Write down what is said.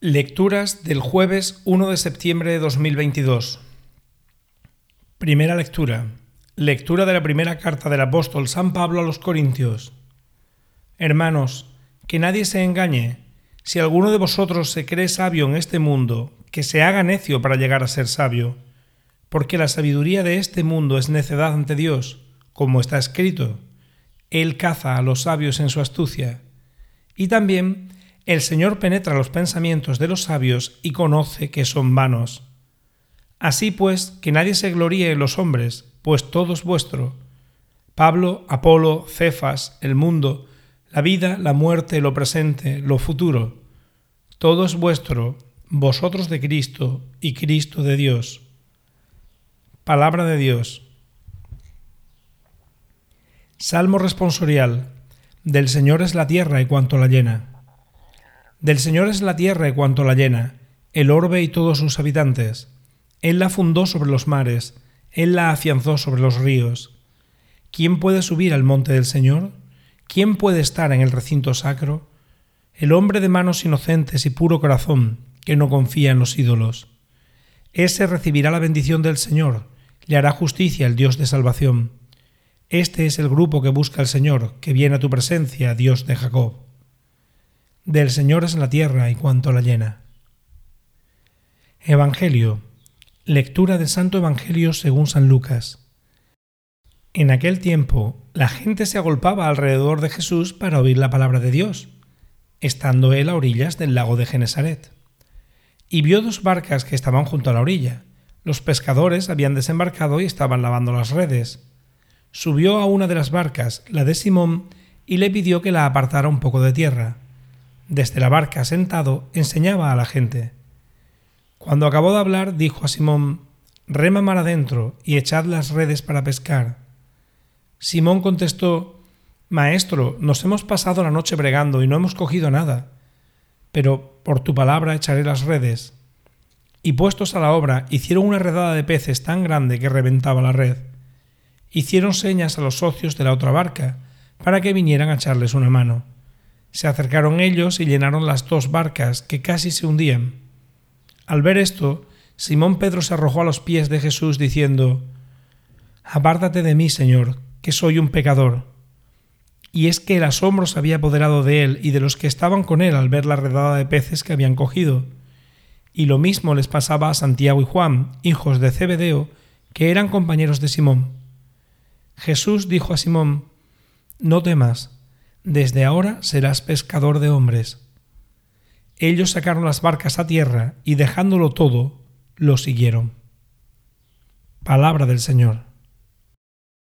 Lecturas del jueves 1 de septiembre de 2022. Primera lectura. Lectura de la primera carta del apóstol San Pablo a los Corintios. Hermanos, que nadie se engañe. Si alguno de vosotros se cree sabio en este mundo, que se haga necio para llegar a ser sabio, porque la sabiduría de este mundo es necedad ante Dios, como está escrito. Él caza a los sabios en su astucia. Y también el Señor penetra los pensamientos de los sabios y conoce que son vanos. Así pues, que nadie se gloríe en los hombres, pues todo es vuestro. Pablo, Apolo, Cefas, el mundo, la vida, la muerte, lo presente, lo futuro. Todo es vuestro, vosotros de Cristo y Cristo de Dios. Palabra de Dios. Salmo responsorial. Del Señor es la tierra y cuanto la llena. Del Señor es la tierra y cuanto la llena, el orbe y todos sus habitantes. Él la fundó sobre los mares, Él la afianzó sobre los ríos. ¿Quién puede subir al monte del Señor? ¿Quién puede estar en el recinto sacro? El hombre de manos inocentes y puro corazón, que no confía en los ídolos. Ese recibirá la bendición del Señor, le hará justicia el Dios de salvación. Este es el grupo que busca al Señor, que viene a tu presencia, Dios de Jacob. Del Señor es la tierra y cuanto la llena. Evangelio. Lectura del Santo Evangelio según San Lucas. En aquel tiempo la gente se agolpaba alrededor de Jesús para oír la palabra de Dios, estando él a orillas del lago de Genesaret. Y vio dos barcas que estaban junto a la orilla. Los pescadores habían desembarcado y estaban lavando las redes. Subió a una de las barcas, la de Simón, y le pidió que la apartara un poco de tierra desde la barca sentado, enseñaba a la gente. Cuando acabó de hablar, dijo a Simón, Rema mar adentro y echad las redes para pescar. Simón contestó, Maestro, nos hemos pasado la noche bregando y no hemos cogido nada, pero por tu palabra echaré las redes. Y puestos a la obra, hicieron una redada de peces tan grande que reventaba la red. Hicieron señas a los socios de la otra barca para que vinieran a echarles una mano. Se acercaron ellos y llenaron las dos barcas, que casi se hundían. Al ver esto, Simón Pedro se arrojó a los pies de Jesús diciendo, Apártate de mí, Señor, que soy un pecador. Y es que el asombro se había apoderado de él y de los que estaban con él al ver la redada de peces que habían cogido. Y lo mismo les pasaba a Santiago y Juan, hijos de Zebedeo, que eran compañeros de Simón. Jesús dijo a Simón, No temas, desde ahora serás pescador de hombres. Ellos sacaron las barcas a tierra y dejándolo todo, lo siguieron. Palabra del Señor.